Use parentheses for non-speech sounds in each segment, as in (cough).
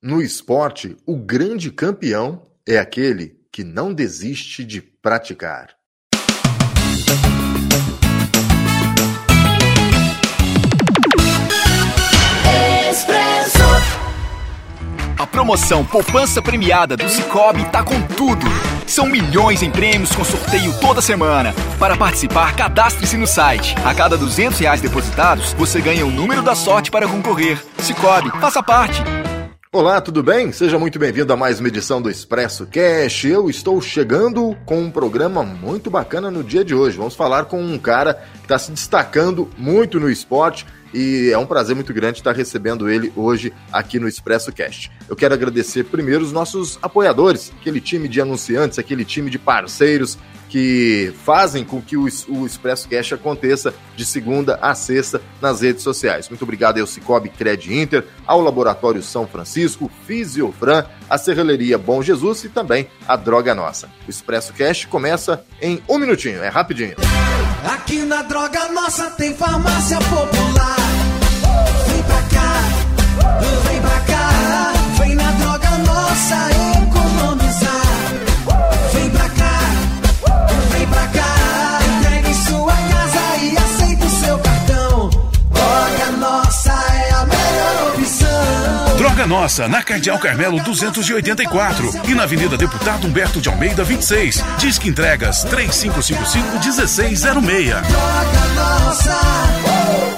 No esporte, o grande campeão é aquele que não desiste de praticar. A promoção Poupança Premiada do Cicobi tá com tudo. São milhões em prêmios com sorteio toda semana. Para participar, cadastre-se no site. A cada 200 reais depositados, você ganha o número da sorte para concorrer. Cicobi, faça parte. Olá, tudo bem? Seja muito bem-vindo a mais uma edição do Expresso Cash. Eu estou chegando com um programa muito bacana no dia de hoje. Vamos falar com um cara que está se destacando muito no esporte e é um prazer muito grande estar recebendo ele hoje aqui no Expresso Cast. Eu quero agradecer primeiro os nossos apoiadores, aquele time de anunciantes, aquele time de parceiros que fazem com que o, Expresso Cash aconteça de segunda a sexta nas redes sociais. Muito obrigado ao Cicobi Cred Inter, ao Laboratório São Francisco, Fisiofran, a Serralheria Bom Jesus e também a Droga Nossa. O Expresso Cash começa em um minutinho, é rapidinho. Aqui na Droga Nossa tem farmácia popular. Droga Nossa economizar. Vem pra cá, vem pra cá, entrega em sua casa e aceita o seu cartão. Droga Nossa é a melhor opção. Droga Nossa, na Cardeal Carmelo 284 e na Avenida Deputado Humberto de Almeida 26. Disque entregas 3555-1606. Droga Nossa.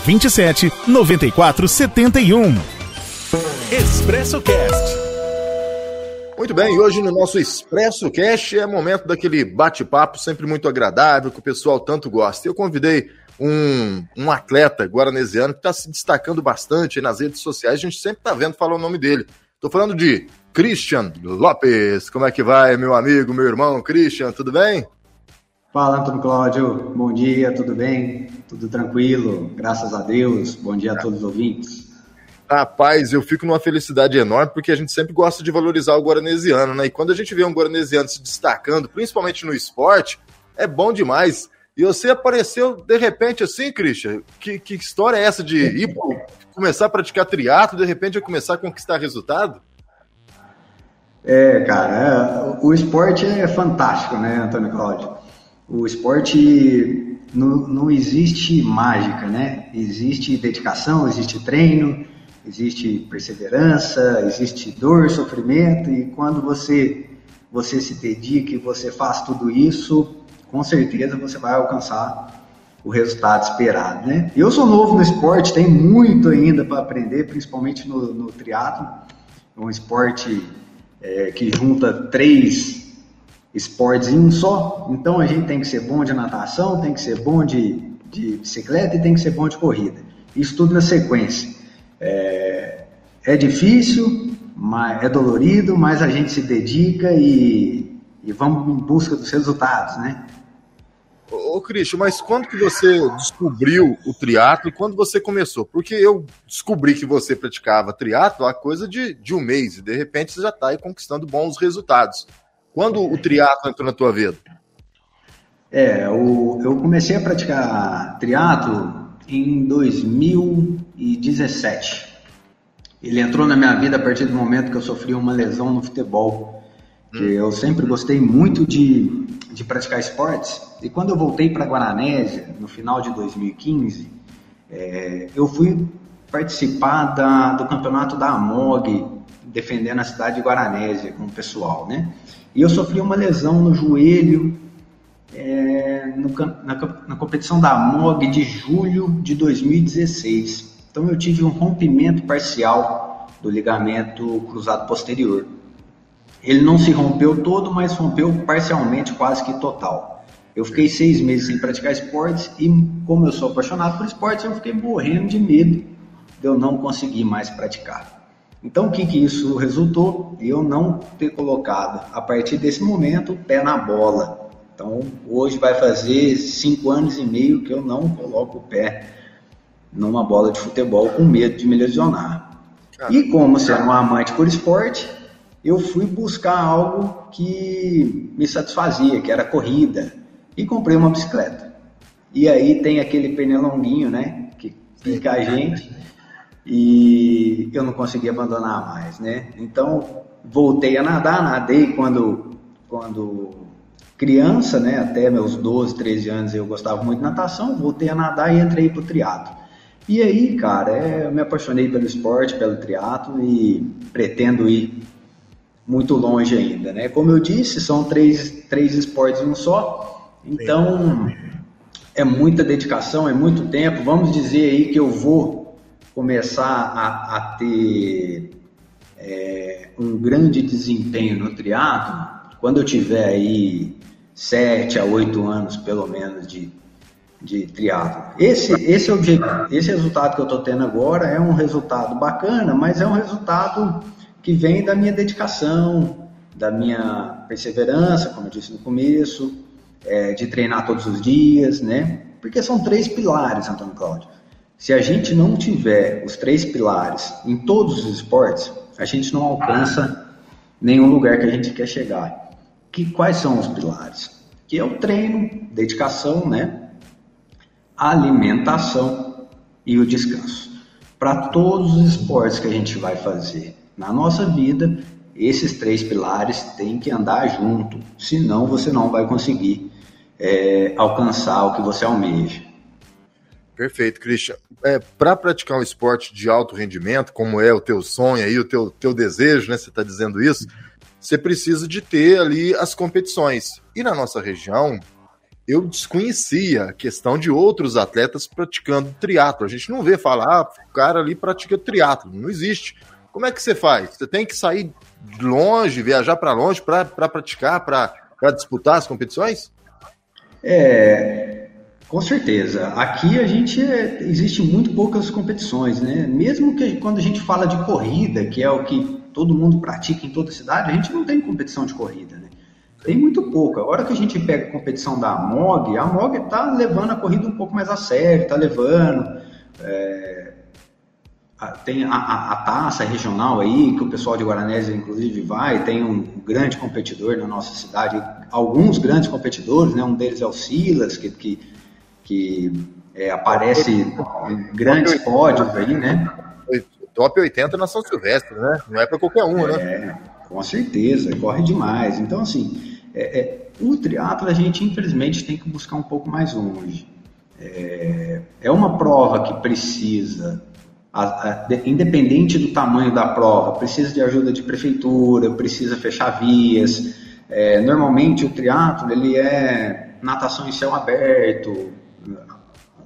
27 94 71. Expresso Cast. Muito bem, e hoje no nosso Expresso Cash é momento daquele bate-papo sempre muito agradável que o pessoal tanto gosta. Eu convidei um, um atleta guaranesiano que está se destacando bastante nas redes sociais, a gente sempre está vendo falar o nome dele. Estou falando de Christian Lopes. Como é que vai, meu amigo, meu irmão Christian? Tudo bem? Fala, Antônio Cláudio. Bom dia, tudo bem? Tudo tranquilo? Graças a Deus. Bom dia a todos os ouvintes. Rapaz, eu fico numa felicidade enorme porque a gente sempre gosta de valorizar o guaranesiano, né? E quando a gente vê um guaranesiano se destacando, principalmente no esporte, é bom demais. E você apareceu de repente assim, Christian? Que, que história é essa de ir começar a praticar triatlo, de repente eu começar a conquistar resultado? É, cara, o esporte é fantástico, né, Antônio Cláudio? O esporte não, não existe mágica, né? Existe dedicação, existe treino, existe perseverança, existe dor, sofrimento e quando você você se dedica e você faz tudo isso, com certeza você vai alcançar o resultado esperado, né? Eu sou novo no esporte, tem muito ainda para aprender, principalmente no, no triatlo, é um esporte é, que junta três esportes em um só. Então a gente tem que ser bom de natação, tem que ser bom de, de bicicleta e tem que ser bom de corrida. Isso tudo na sequência. É, é difícil, mas é dolorido, mas a gente se dedica e, e vamos em busca dos resultados, né? Ô, Cristian, mas quando que você descobriu o triatlo e quando você começou? Porque eu descobri que você praticava triatlo há coisa de, de um mês e de repente você já está aí conquistando bons resultados. Quando o triatlo entrou na tua vida? É, o, eu comecei a praticar triatlo em 2017. Ele entrou na minha vida a partir do momento que eu sofri uma lesão no futebol. Que eu sempre gostei muito de, de praticar esportes. E quando eu voltei para Guaranésia, no final de 2015, é, eu fui participar da, do campeonato da AMOG, defendendo a cidade de Guaranésia com o pessoal, né? E eu sofri uma lesão no joelho é, no, na, na, competição da MOG de julho de 2016. Então eu tive um rompimento parcial do ligamento cruzado posterior. Ele não se rompeu todo, mas rompeu parcialmente, quase que total. Eu fiquei seis meses sem praticar esportes e, como eu sou apaixonado por esportes, eu fiquei morrendo de medo de eu não conseguir mais praticar. Então, o que, que isso resultou? Eu não ter colocado, a partir desse momento, o pé na bola. Então, hoje vai fazer cinco anos e meio que eu não coloco o pé numa bola de futebol com medo de me lesionar. E como sendo um amante por esporte, eu fui buscar algo que me satisfazia, que era corrida, e comprei uma bicicleta. E aí tem aquele pernilonguinho, né, que pica a gente, e eu não consegui abandonar mais, né? Então, voltei a nadar, nadei quando, quando criança, né, até meus 12, 13 anos eu gostava muito de natação, voltei a nadar e entrei para o triatlo. E aí, cara, é, eu me apaixonei pelo esporte, pelo triatlo e pretendo ir muito longe ainda, né? Como eu disse, são três, três esportes em um só, então é muita dedicação, é muito tempo. Vamos dizer aí que eu vou começar a, a ter é, um grande desempenho no triatlo quando eu tiver aí sete a oito anos, pelo menos, de, de triatlo. Esse, esse, objetivo, esse resultado que eu estou tendo agora é um resultado bacana, mas é um resultado que vem da minha dedicação, da minha perseverança, como eu disse no começo, é, de treinar todos os dias, né? Porque são três pilares, Antônio Cláudio. Se a gente não tiver os três pilares em todos os esportes, a gente não alcança nenhum lugar que a gente quer chegar. Que, quais são os pilares? Que é o treino, dedicação, né? alimentação e o descanso. Para todos os esportes que a gente vai fazer, na nossa vida, esses três pilares têm que andar junto, senão você não vai conseguir é, alcançar o que você almeja. Perfeito, Christian. É, Para praticar um esporte de alto rendimento, como é o teu sonho aí, o teu, teu desejo, né? Você está dizendo isso, você precisa de ter ali as competições. E na nossa região, eu desconhecia a questão de outros atletas praticando triatlo. A gente não vê falar, ah, o cara ali pratica triatlo, não existe. Como é que você faz? Você tem que sair longe, viajar para longe para pra praticar, para disputar as competições? É, com certeza. Aqui a gente é, existe muito poucas competições, né? Mesmo que quando a gente fala de corrida, que é o que todo mundo pratica em toda cidade, a gente não tem competição de corrida, né? Tem muito pouco. A hora que a gente pega a competição da MOG, a MOG está levando a corrida um pouco mais a sério, está levando. É, tem a, a, a, taça regional aí, que o pessoal de Guaranésia, inclusive, vai, tem um grande competidor na nossa cidade, alguns grandes competidores, né? um deles é o Silas, que, que, que é, aparece em grandes pódios aí, né? Top 80 na São Silvestre, né? Não é para qualquer um, né? é? Com certeza, corre demais. Então, assim, é, é, o triatlo a gente, infelizmente, tem que buscar um pouco mais longe. É, é uma prova que precisa a, a, independente do tamanho da prova, precisa de ajuda de prefeitura, precisa fechar vias. É, normalmente o triatlo ele é natação em céu aberto.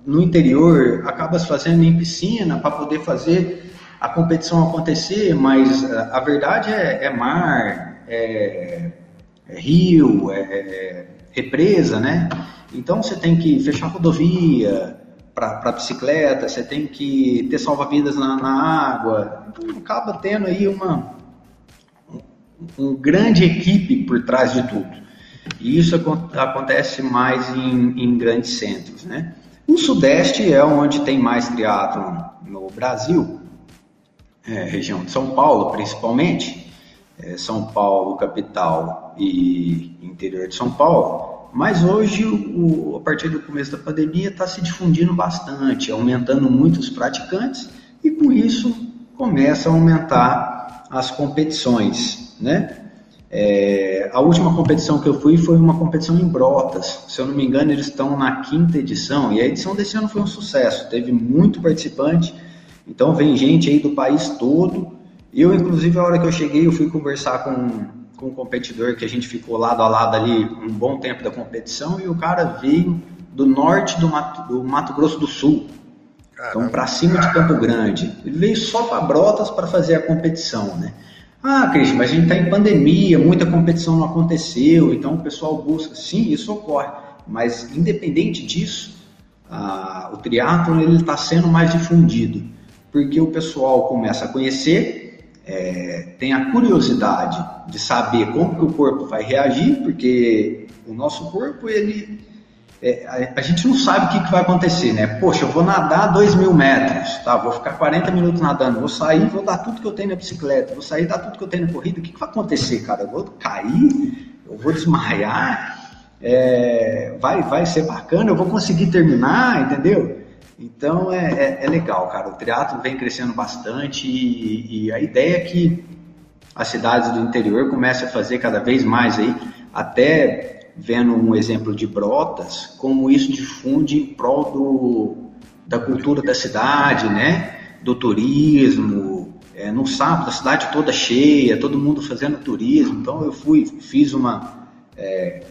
No interior acaba se fazendo em piscina para poder fazer a competição acontecer, mas a, a verdade é, é mar, é, é rio, é, é represa, né? Então você tem que fechar rodovia, para bicicleta, você tem que ter salva-vidas na, na, água. Então acaba tendo aí uma um, um grande equipe por trás de tudo. E isso acontece mais em, em grandes centros, né? O Sudeste é onde tem mais triatlon no Brasil, é, região de São Paulo principalmente, é, São Paulo capital e interior de São Paulo mas hoje, o, a partir do começo da pandemia, está se difundindo bastante, aumentando muito os praticantes e com isso começa a aumentar as competições, né? É, a última competição que eu fui foi uma competição em Brotas. Se eu não me engano, eles estão na quinta edição e a edição desse ano foi um sucesso. Teve muito participante, então vem gente aí do país todo. Eu, inclusive, a hora que eu cheguei, eu fui conversar com com um competidor que a gente ficou lado a lado ali um bom tempo da competição e o cara veio do norte do Mato, do Mato Grosso do Sul. Caramba. Então, para cima de Campo Grande. Ele veio só para Brotas para fazer a competição, né? Ah, Cristian, mas a gente está em pandemia, muita competição não aconteceu, então o pessoal busca. Sim, isso ocorre. Mas, independente disso, a, o triatlon está sendo mais difundido, porque o pessoal começa a conhecer é, tem a curiosidade de saber como que o corpo vai reagir, porque o nosso corpo, ele, é, a, a, gente não sabe o que, que, vai acontecer, né? Poxa, eu vou nadar 2 mil metros, tá? Vou ficar 40 minutos nadando, vou sair, vou dar tudo que eu tenho na bicicleta, vou sair, dar tudo que eu tenho na corrida, o que, que vai acontecer, cara? Eu vou cair, eu vou desmaiar, é, vai, vai ser bacana, eu vou conseguir terminar, entendeu? Então é, é, é legal, cara. O teatro vem crescendo bastante e, e, a ideia é que as cidades do interior comecem a fazer cada vez mais aí, até vendo um exemplo de Brotas, como isso difunde em prol do, da cultura da cidade, né? Do turismo. É, no sábado, a cidade toda cheia, todo mundo fazendo turismo. Então eu fui, fiz uma. É,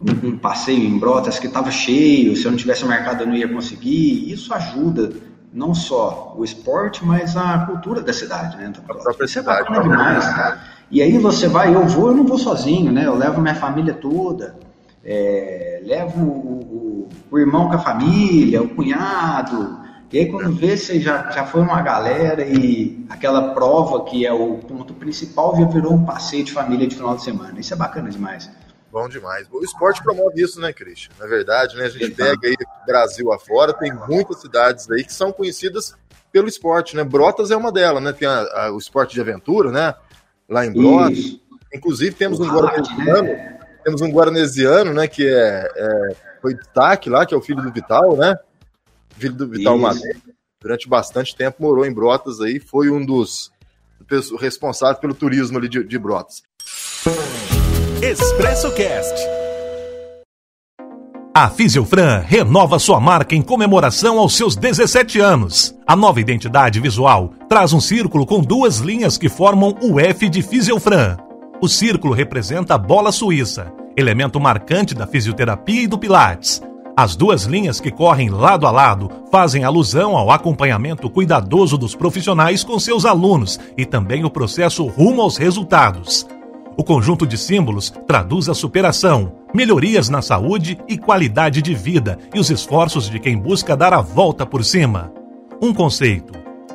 um passeio em Brotas que estava cheio, se eu não tivesse marcado eu não ia conseguir. Isso ajuda não só o esporte, mas a cultura da cidade, né? A própria Isso é bacana demais, cara. E aí você vai, eu vou, eu não vou sozinho, né? Eu levo minha família toda, é, levo o, o, o, irmão com a família, o cunhado. E aí quando vê, você já, já foi uma galera e aquela prova que é o ponto principal já virou um passeio de família de final de semana. Isso é bacana demais. Bom demais. O esporte promove isso, né, Christian? Na verdade, né? A gente pega aí Brasil afora, tem muitas cidades aí que são conhecidas pelo esporte, né? Brotas é uma delas, né? Tem a, a, o esporte de aventura, né? Lá em Brotas. Isso. Inclusive temos um guaranesiano, né? temos um guaranesiano, né? Que é, é, foi destaque lá, que é o filho do Vital, né? Filho do Vital Madeira. Durante bastante tempo morou em Brotas aí, foi um dos responsáveis pelo turismo ali de, de Brotas. Expresso Cast. A Fisiofran renova sua marca em comemoração aos seus 17 anos. A nova identidade visual traz um círculo com duas linhas que formam o F de Fisiofran. O círculo representa a bola suíça, elemento marcante da fisioterapia e do Pilates. As duas linhas que correm lado a lado fazem alusão ao acompanhamento cuidadoso dos profissionais com seus alunos e também o processo rumo aos resultados. O conjunto de símbolos traduz a superação, melhorias na saúde e qualidade de vida e os esforços de quem busca dar a volta por cima. Um conceito,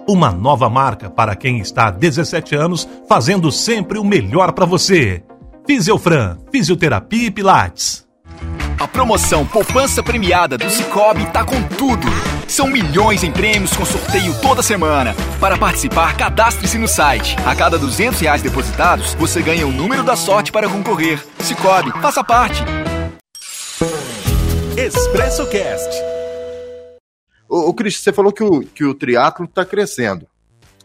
uma nova marca para quem está há 17 anos fazendo sempre o melhor para você. Fisiofran, Fisioterapia e Pilates. A promoção Poupança Premiada do Cicobi tá com tudo. São milhões em prêmios com sorteio toda semana. Para participar, cadastre-se no site. A cada 200 reais depositados, você ganha o número da sorte para concorrer. Cicobi, faça parte. Expresso Cast. Ô, ô Cris, você falou que o, que o triatlo está crescendo.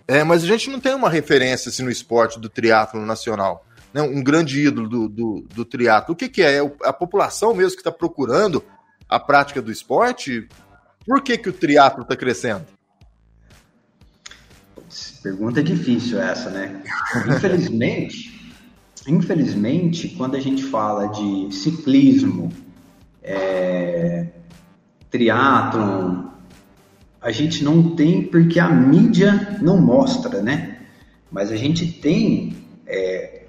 É, mas a gente não tem uma referência assim, no esporte do triatlo nacional né, um grande ídolo do, do, do triatlo. O que, que é? é a população mesmo que está procurando a prática do esporte? Por que, que o triatlo está crescendo? Pergunta difícil essa, né? Infelizmente, infelizmente, quando a gente fala de ciclismo, é, triatlon, a gente não tem porque a mídia não mostra, né? Mas a gente tem é,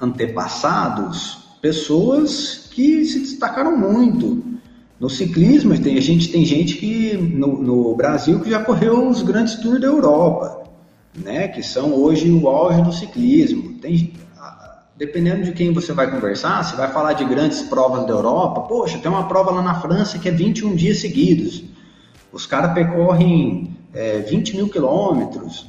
antepassados pessoas que se destacaram muito. No ciclismo, tem, a gente tem gente que no, no, Brasil que já correu os grandes tours da Europa, né, que são hoje o auge do ciclismo. Tem, dependendo de quem você vai conversar, você vai falar de grandes provas da Europa, poxa, tem uma prova lá na França que é 21 dias seguidos. Os caras percorrem é, 20 mil quilômetros,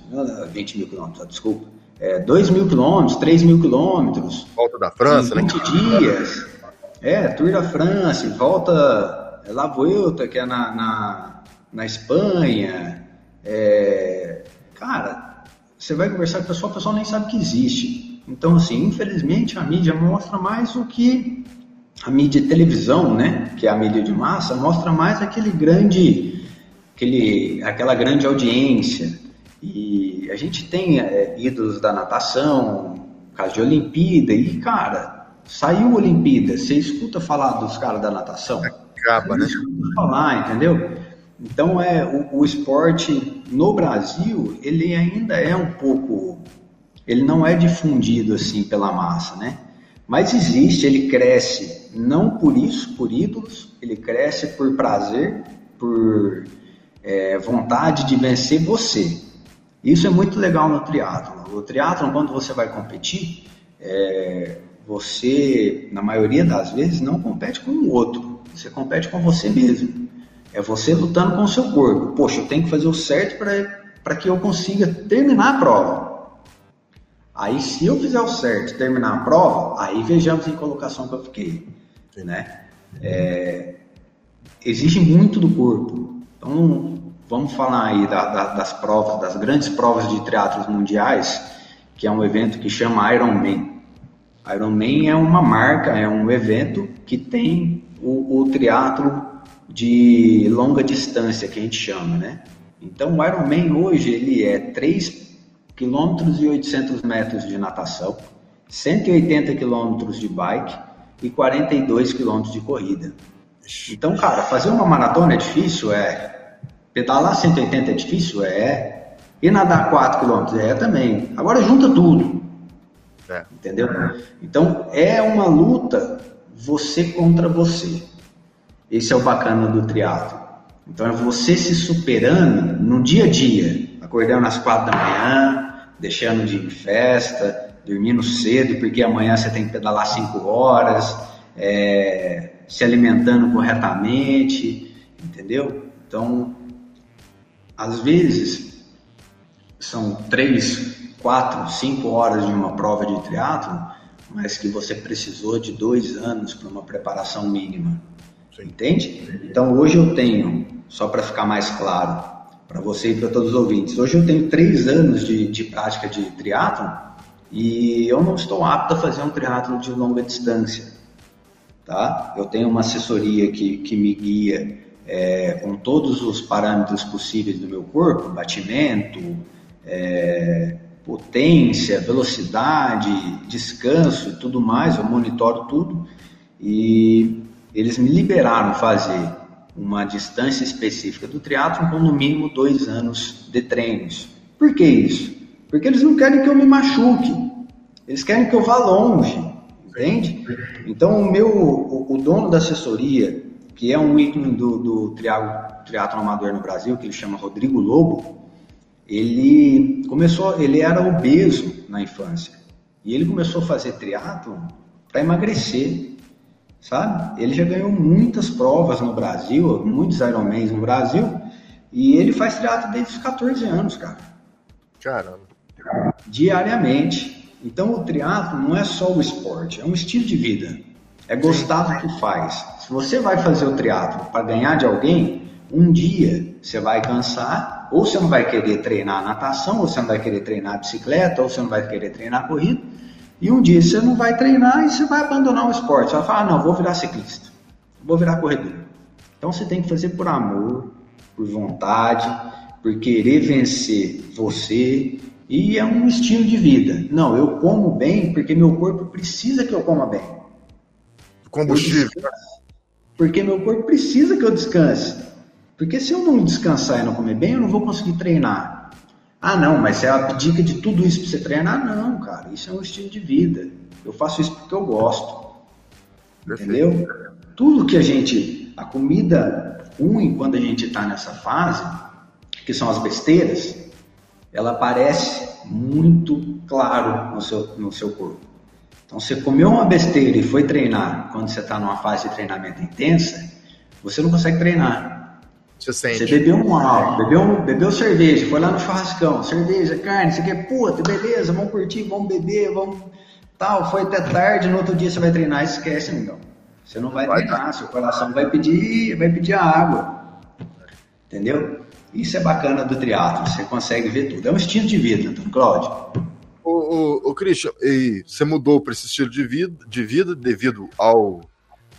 20 mil quilômetros, desculpa, é, 2 mil quilômetros, 3 mil quilômetros. Volta da França, 20 né? dias. É, Tour da França, volta é, La Vuelta, que é na, na, na Espanha. É, cara, você vai conversar com o pessoal, o pessoal nem sabe que existe. Então, assim, infelizmente a mídia mostra mais o que a mídia televisão, né, que é a mídia de massa, mostra mais aquele grande, aquele, aquela grande audiência. E a gente tem é, ídolos da natação, caso de Olimpíada, e cara, saiu Olimpíada, você escuta falar dos caras da natação? Acaba, né? Escuta falar, entendeu? Então é o, o, esporte no Brasil, ele ainda é um pouco, ele não é difundido assim pela massa, né? Mas existe, ele cresce não por isso, por ídolos, ele cresce por prazer, por é, vontade de vencer você. Isso é muito legal no triatlo. O triatlo, quando você vai competir, é, você, na maioria das vezes, não compete com o outro. Você compete com você mesmo. É você lutando com o seu corpo. Poxa, eu tenho que fazer o certo para que eu consiga terminar a prova. Aí, se eu fizer o certo terminar a prova, aí vejamos em colocação que eu fiquei. Né? É, exige muito do corpo. Então, vamos falar aí da, da, das provas, das grandes provas de triatlos mundiais, que é um evento que chama Ironman. Ironman é uma marca, é um evento que tem o, o triatlo de longa distância, que a gente chama, né? Então, o Ironman hoje, ele é 3 km e 800 metros de natação, 180 km de bike e 42 km de corrida. Então, cara, fazer uma maratona é difícil? É. Pedalar 180 é difícil? É. E nadar 4 km? É também. Agora junta tudo. É. Entendeu? Então, é uma luta você contra você. Esse é o bacana do triatlo. Então, é você se superando no dia a dia. Acordando às 4 da manhã, deixando de ir em festa, dormindo cedo, porque amanhã você tem que pedalar 5 horas. É, se alimentando corretamente, entendeu? Então, às vezes, são três, quatro, cinco horas de uma prova de triatlo, mas que você precisou de dois anos para uma preparação mínima, entende? Então, hoje eu tenho, só para ficar mais claro, para você e para todos os ouvintes, hoje eu tenho três anos de, de prática de triatlo e eu não estou apto a fazer um triatlo de longa distância Tá? Eu tenho uma assessoria que, que me guia é, com todos os parâmetros possíveis do meu corpo, batimento, é, potência, velocidade, descanso e tudo mais, eu monitoro tudo e eles me liberaram fazer uma distância específica do triatlo com no mínimo dois anos de treinos. Por que isso? Porque eles não querem que eu me machuque, eles querem que eu vá longe. Entende? Então, o meu, o, o, dono da assessoria, que é um ícone do, do triatlo amador no Brasil, que ele chama Rodrigo Lobo, ele começou, ele era obeso na infância. E ele começou a fazer triatlo para emagrecer, sabe? Ele já ganhou muitas provas no Brasil, muitos Ironmans no Brasil, e ele faz triatlo desde os 14 anos, cara. Caramba. Diariamente. Então o triatlo não é só o esporte, é um estilo de vida. É gostar do que faz. Se você vai fazer o triatlo para ganhar de alguém, um dia você vai cansar, ou você não vai querer treinar natação, ou você não vai querer treinar bicicleta, ou você não vai querer treinar corrida, e um dia você não vai treinar e você vai abandonar o esporte. Você vai falar, ah, não, vou virar ciclista, vou virar corredor. Então você tem que fazer por amor, por vontade, por querer vencer você e é um estilo de vida. Não, eu como bem porque meu corpo precisa que eu coma bem. Combustível. Porque meu corpo precisa que eu descanse. Porque se eu não descansar e não comer bem, eu não vou conseguir treinar. Ah, não, mas é a dica de tudo isso para você treinar? Não, cara, isso é um estilo de vida. Eu faço isso porque eu gosto. Perfeito. Entendeu? Tudo que a gente. A comida ruim, quando a gente está nessa fase, que são as besteiras, ela aparece muito claro no seu, no seu corpo. Então, você comeu uma besteira e foi treinar quando você está numa fase de treinamento intensa, você não consegue treinar. Você, sente. você bebeu um álcool, bebeu, bebeu cerveja, foi lá no churrascão, cerveja, carne, você quer, puta, beleza, vamos curtir, vamos beber, vamos tal, foi até tarde, no outro dia você vai treinar, esquece, então. Você não vai, vai treinar, seu coração vai pedir, vai pedir a água. Entendeu? Isso é bacana do triatlo, você consegue ver tudo. É um estilo de vida, Cláudio. O, o, o Christian, e você mudou para esse estilo de vida, de vida devido ao,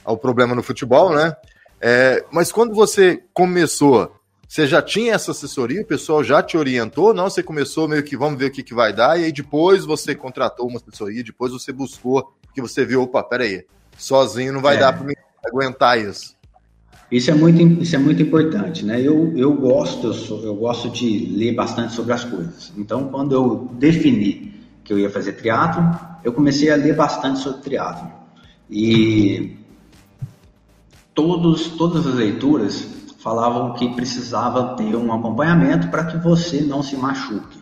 ao problema no futebol, né? É, mas quando você começou, você já tinha essa assessoria? O pessoal já te orientou? Não, você começou meio que vamos ver o que, que vai dar, e aí depois você contratou uma assessoria, depois você buscou, porque você viu, opa, peraí, sozinho não vai é. dar para aguentar isso. Isso é muito, isso é muito importante, né? Eu, eu gosto, eu, sou, eu gosto de ler bastante sobre as coisas. Então, quando eu defini que eu ia fazer triatlo, eu comecei a ler bastante sobre triatlo. E todos, todas as leituras falavam que precisava ter um acompanhamento para que você não se machuque.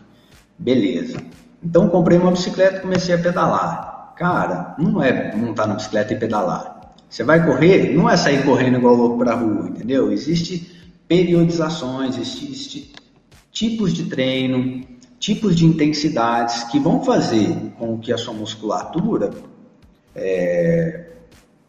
Beleza. Então comprei uma bicicleta e comecei a pedalar. Cara, não é montar na bicicleta e pedalar. Você vai correr, não é sair correndo igual louco para rua, entendeu? Existe periodizações, existe tipos de treino, tipos de intensidades que vão fazer com que a sua musculatura é,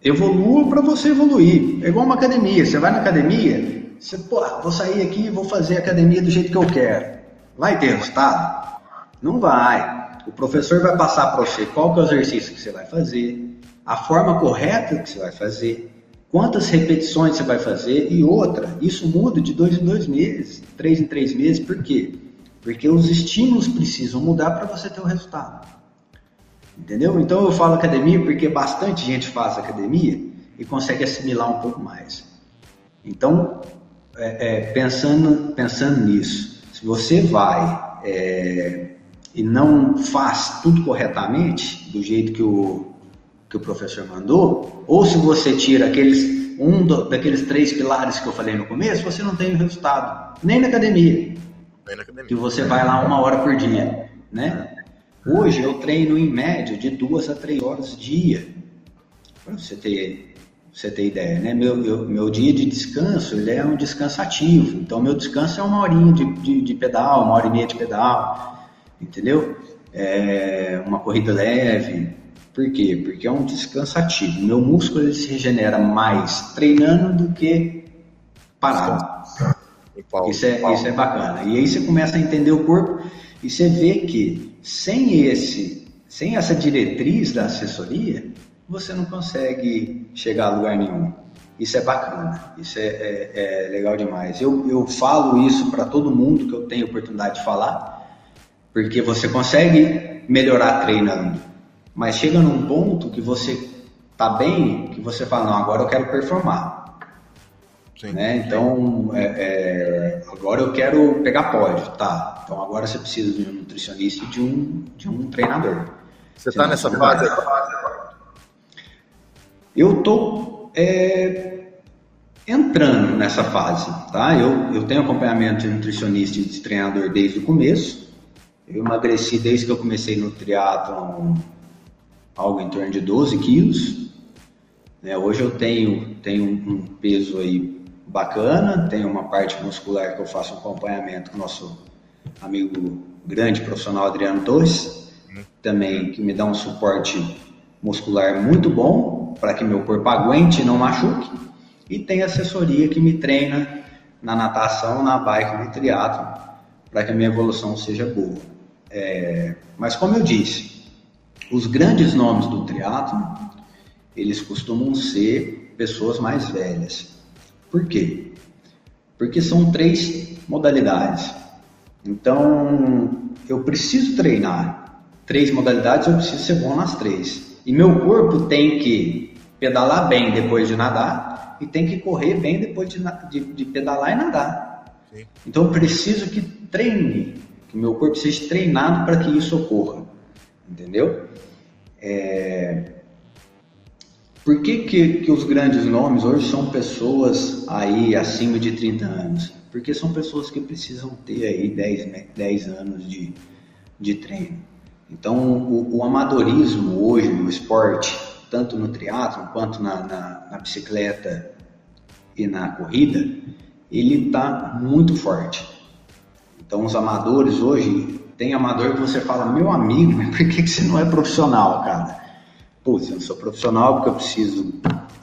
evolua para você evoluir. É igual uma academia. Você vai na academia, você, pô, vou sair aqui e vou fazer academia do jeito que eu quero. Vai ter resultado? Não vai. O professor vai passar para você qual que é o exercício que você vai fazer, a forma correta que você vai fazer, quantas repetições você vai fazer e outra. Isso muda de dois em dois meses, três em três meses. Por quê? Porque os estímulos precisam mudar para você ter o resultado. Entendeu? Então eu falo academia porque bastante gente faz academia e consegue assimilar um pouco mais. Então, é, é, pensando, pensando nisso, se você vai é, e não faz tudo corretamente, do jeito que o, que o professor mandou, ou se você tira aqueles um do, daqueles três pilares que eu falei no começo, você não tem o resultado, nem na academia. Nem na academia. Que você vai lá uma hora por dia, né? Hoje eu treino em média de duas a três horas dia, para você ter, você ter ideia, né? Meu, meu, meu, dia de descanso ele é um descanso ativo, então meu descanso é uma horinha de, de, de pedal, uma hora e meia de pedal, entendeu? É uma corrida leve, por quê? Porque é um descanso ativo. Meu músculo ele se regenera mais treinando do que parado. Isso é, isso é bacana. E aí você começa a entender o corpo e você vê que sem esse, sem essa diretriz da assessoria, você não consegue chegar a lugar nenhum. Isso é bacana, isso é, é, é legal demais. Eu, eu falo isso para todo mundo que eu tenho oportunidade de falar, porque você consegue melhorar treinando, mas chega num ponto que você tá bem, que você fala, não, agora eu quero performar. Né? Então, é, é, agora eu quero pegar pódio, tá? Então agora você precisa de um nutricionista e de um, de um treinador. Você está nessa fase? Eu estou é, entrando nessa fase, tá? Eu, eu tenho acompanhamento de nutricionista e de treinador desde o começo. Eu emagreci desde que eu comecei no triatlon algo em torno de 12 quilos. É, hoje eu tenho, tenho um peso aí bacana, tem uma parte muscular que eu faço um acompanhamento com o nosso amigo grande profissional Adriano Torres, também que me dá um suporte muscular muito bom para que meu corpo aguente e não machuque, e tem assessoria que me treina na natação, na bike, no triatlo, para que a minha evolução seja boa. É, mas como eu disse, os grandes nomes do triatlo, eles costumam ser pessoas mais velhas. Por quê? Porque são três modalidades. Então, eu preciso treinar três modalidades, eu preciso ser bom nas três. E meu corpo tem que pedalar bem depois de nadar e tem que correr bem depois de, de, de pedalar e nadar. Sim. Então, eu preciso que treine, que meu corpo seja treinado para que isso ocorra. Entendeu? É... Por que, que, que os grandes nomes hoje são pessoas aí acima de 30 anos? Porque são pessoas que precisam ter aí 10, 10 né, anos de, de treino. Então, o, o amadorismo hoje no esporte, tanto no triatlo quanto na, na, na bicicleta e na corrida, ele está muito forte. Então, os amadores hoje, tem amador que você fala, meu amigo, por que, que você não é profissional, cara? Putz, eu não sou profissional porque eu preciso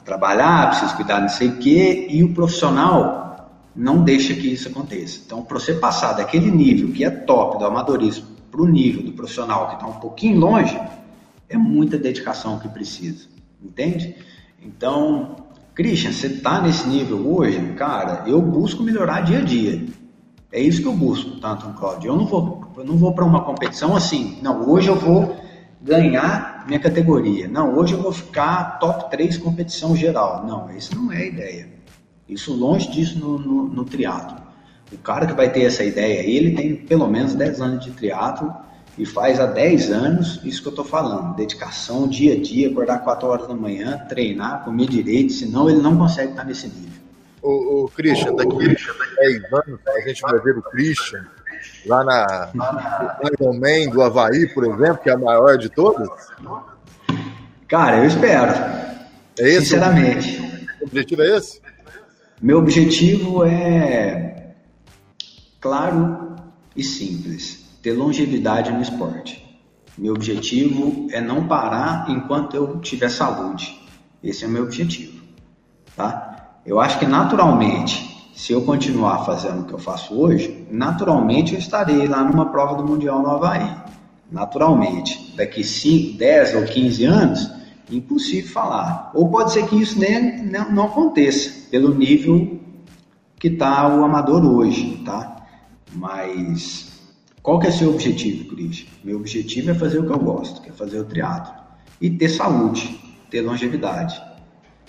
trabalhar, preciso cuidar não sei o quê, e o profissional não deixa que isso aconteça. Então, para você passar daquele nível que é top do amadorismo para o nível do profissional que está um pouquinho longe, é muita dedicação que precisa, entende? Então, Christian, você está nesse nível hoje, cara, eu busco melhorar dia a dia. É isso que eu busco, tanto tá, Cláudio. Eu não vou, eu não vou para uma competição assim, não, hoje eu vou ganhar minha categoria. Não, hoje eu vou ficar top 3 competição geral. Não, isso não é a ideia. Isso longe disso no, no, no triatlo. O cara que vai ter essa ideia, ele tem pelo menos 10 anos de triatlo e faz há 10 anos isso que eu estou falando. Dedicação, dia a dia, acordar 4 horas da manhã, treinar, comer direito, senão ele não consegue estar nesse nível. O, o Christian, daqui a 10 anos, a gente vai ver o Christian lá na Iron Man do Havaí, por exemplo, que é a maior de todas? Cara, eu espero. É esse Sinceramente. O objetivo é esse? Meu objetivo é claro e simples: ter longevidade no esporte. Meu objetivo é não parar enquanto eu tiver saúde. Esse é o meu objetivo, tá? Eu acho que naturalmente, se eu continuar fazendo o que eu faço hoje, naturalmente eu estarei lá numa prova do Mundial no Havaí. Naturalmente. Daqui 5, 10 ou 15 anos, impossível falar. Ou pode ser que isso nem, não, não aconteça, pelo nível que está o amador hoje, tá? Mas qual que é seu objetivo, Cris? Meu objetivo é fazer o que eu gosto, que é fazer o triatlo. E ter saúde, ter longevidade.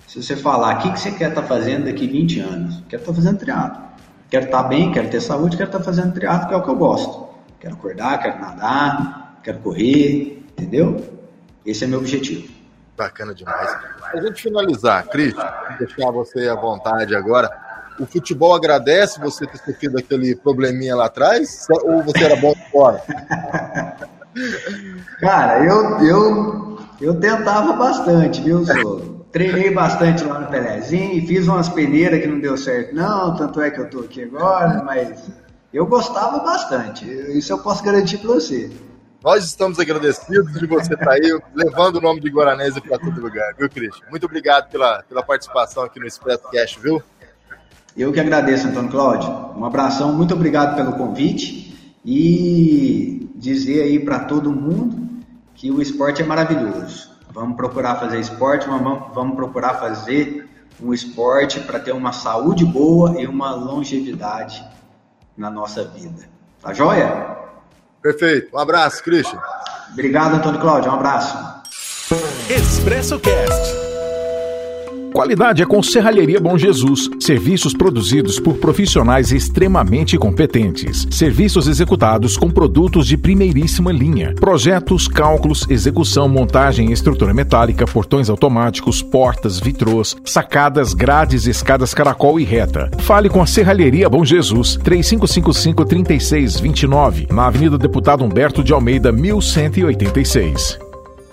Se você falar, o que, que você quer estar tá fazendo daqui 20 anos? Quero estar tá fazendo triatlo. Quero estar tá bem, quero ter saúde, quero estar tá fazendo triatlo, que é o que eu gosto. Quero acordar, quero nadar, quero correr, entendeu? Esse é meu objetivo. Bacana demais. Para a gente finalizar, Cris, deixar você à vontade agora o futebol agradece você ter sofrido aquele probleminha lá atrás? Ou você era bom fora? (laughs) Cara, eu, eu, eu tentava bastante, viu, senhor? Treinei bastante lá no Pelezinho, fiz umas peneiras que não deu certo, não, tanto é que eu tô aqui agora, mas eu gostava bastante. Isso eu posso garantir para você. Nós estamos agradecidos de você estar tá aí, levando o nome de Guaranese para todo lugar, viu, Cristian? Muito obrigado pela, pela participação aqui no Expresso Cash, viu? Eu que agradeço, Antônio Cláudio. Um abração, muito obrigado pelo convite e dizer aí para todo mundo que o esporte é maravilhoso. Vamos procurar fazer esporte, vamos, vamos procurar fazer um esporte para ter uma saúde boa e uma longevidade na nossa vida. Tá joia? Perfeito. Um abraço, Christian. Obrigado, Antônio Cláudio. Um abraço. Expresso Cast. Qualidade é com Serralheria Bom Jesus. Serviços produzidos por profissionais extremamente competentes. Serviços executados com produtos de primeiríssima linha. Projetos, cálculos, execução, montagem, estrutura metálica, portões automáticos, portas, vitrôs, sacadas, grades, escadas caracol e reta. Fale com a Serralheria Bom Jesus. 3555-3629. Na Avenida Deputado Humberto de Almeida, 1186.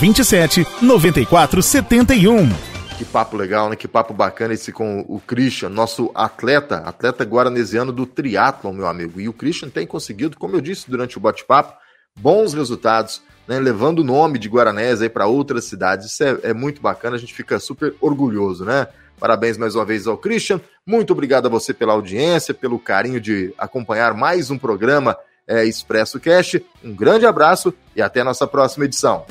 27 94 71. Que papo legal, né? Que papo bacana esse com o Christian, nosso atleta, atleta guaranesiano do triatlon, meu amigo. E o Christian tem conseguido, como eu disse durante o bate-papo, bons resultados, né? Levando o nome de Guaranés aí para outras cidades. Isso é, é muito bacana, a gente fica super orgulhoso, né? Parabéns mais uma vez ao Christian. Muito obrigado a você pela audiência, pelo carinho de acompanhar mais um programa é, Expresso Cash. Um grande abraço e até a nossa próxima edição.